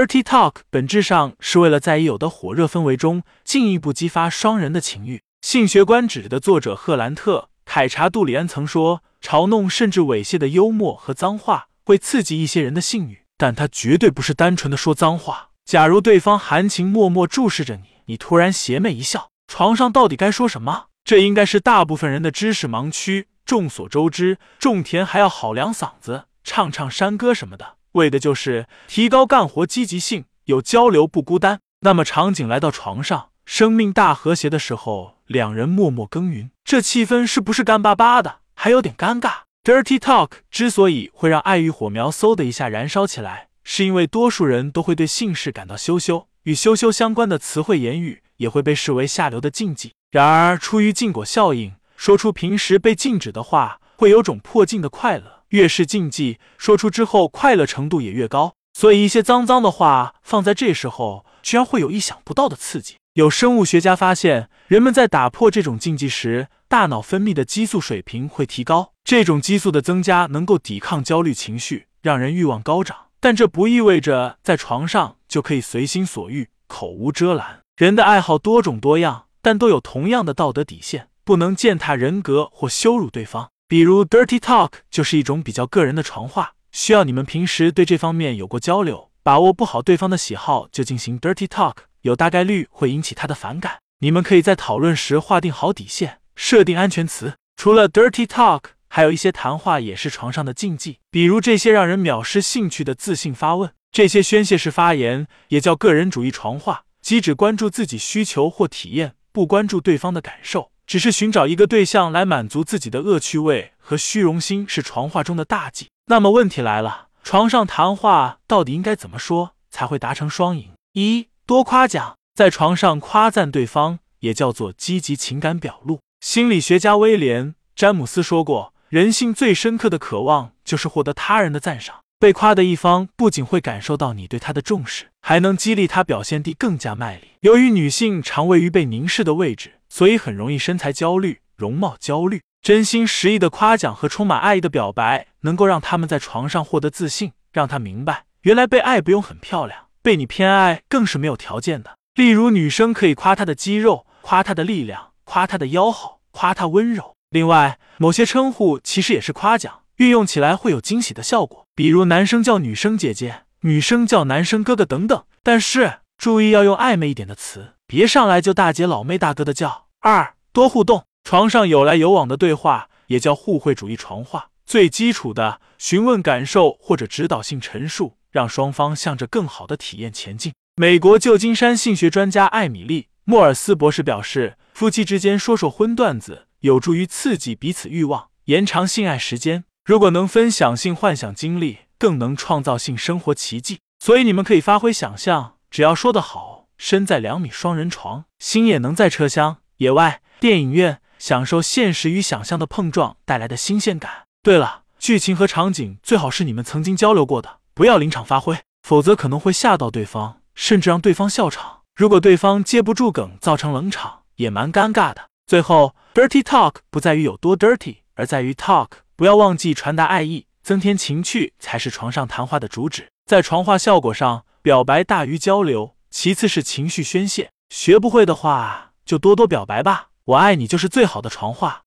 Dirty Talk 本质上是为了在已有的火热氛围中进一步激发双人的情欲。性学观止的作者赫兰特·凯查·杜里安曾说：“嘲弄甚至猥亵的幽默和脏话会刺激一些人的性欲，但他绝对不是单纯的说脏话。假如对方含情脉脉注视着你，你突然邪魅一笑，床上到底该说什么？这应该是大部分人的知识盲区。众所周知，种田还要好两嗓子，唱唱山歌什么的，为的就是提高干活积极性，有交流不孤单。那么场景来到床上，生命大和谐的时候。”两人默默耕耘，这气氛是不是干巴巴的？还有点尴尬。Dirty talk 之所以会让爱欲火苗嗖的一下燃烧起来，是因为多数人都会对性事感到羞羞，与羞羞相关的词汇言语也会被视为下流的禁忌。然而，出于禁果效应，说出平时被禁止的话，会有种破禁的快乐。越是禁忌，说出之后快乐程度也越高。所以，一些脏脏的话放在这时候，居然会有意想不到的刺激。有生物学家发现，人们在打破这种禁忌时，大脑分泌的激素水平会提高。这种激素的增加能够抵抗焦虑情绪，让人欲望高涨。但这不意味着在床上就可以随心所欲、口无遮拦。人的爱好多种多样，但都有同样的道德底线，不能践踏人格或羞辱对方。比如，dirty talk 就是一种比较个人的床话，需要你们平时对这方面有过交流，把握不好对方的喜好就进行 dirty talk。有大概率会引起他的反感。你们可以在讨论时划定好底线，设定安全词。除了 dirty talk，还有一些谈话也是床上的禁忌，比如这些让人藐视兴趣的自信发问。这些宣泄式发言也叫个人主义床话，即只关注自己需求或体验，不关注对方的感受，只是寻找一个对象来满足自己的恶趣味和虚荣心，是床话中的大忌。那么问题来了，床上谈话到底应该怎么说才会达成双赢？一多夸奖，在床上夸赞对方，也叫做积极情感表露。心理学家威廉·詹姆斯说过，人性最深刻的渴望就是获得他人的赞赏。被夸的一方不仅会感受到你对他的重视，还能激励他表现地更加卖力。由于女性常位于被凝视的位置，所以很容易身材焦虑、容貌焦虑。真心实意的夸奖和充满爱意的表白，能够让他们在床上获得自信，让他明白，原来被爱不用很漂亮。被你偏爱更是没有条件的。例如，女生可以夸她的肌肉，夸她的力量，夸她的腰好，夸她温柔。另外，某些称呼其实也是夸奖，运用起来会有惊喜的效果。比如，男生叫女生姐姐，女生叫男生哥哥等等。但是注意要用暧昧一点的词，别上来就大姐、老妹、大哥的叫。二多互动，床上有来有往的对话也叫互惠主义床话。最基础的询问感受或者指导性陈述。让双方向着更好的体验前进。美国旧金山性学专家艾米丽·莫尔斯博士表示，夫妻之间说说荤段子有助于刺激彼此欲望，延长性爱时间。如果能分享性幻想经历，更能创造性生活奇迹。所以你们可以发挥想象，只要说得好，身在两米双人床，心也能在车厢、野外、电影院享受现实与想象的碰撞带来的新鲜感。对了，剧情和场景最好是你们曾经交流过的。不要临场发挥，否则可能会吓到对方，甚至让对方笑场。如果对方接不住梗，造成冷场，也蛮尴尬的。最后，dirty talk 不在于有多 dirty，而在于 talk。不要忘记传达爱意，增添情趣才是床上谈话的主旨。在床话效果上，表白大于交流，其次是情绪宣泄。学不会的话，就多多表白吧。我爱你就是最好的传话。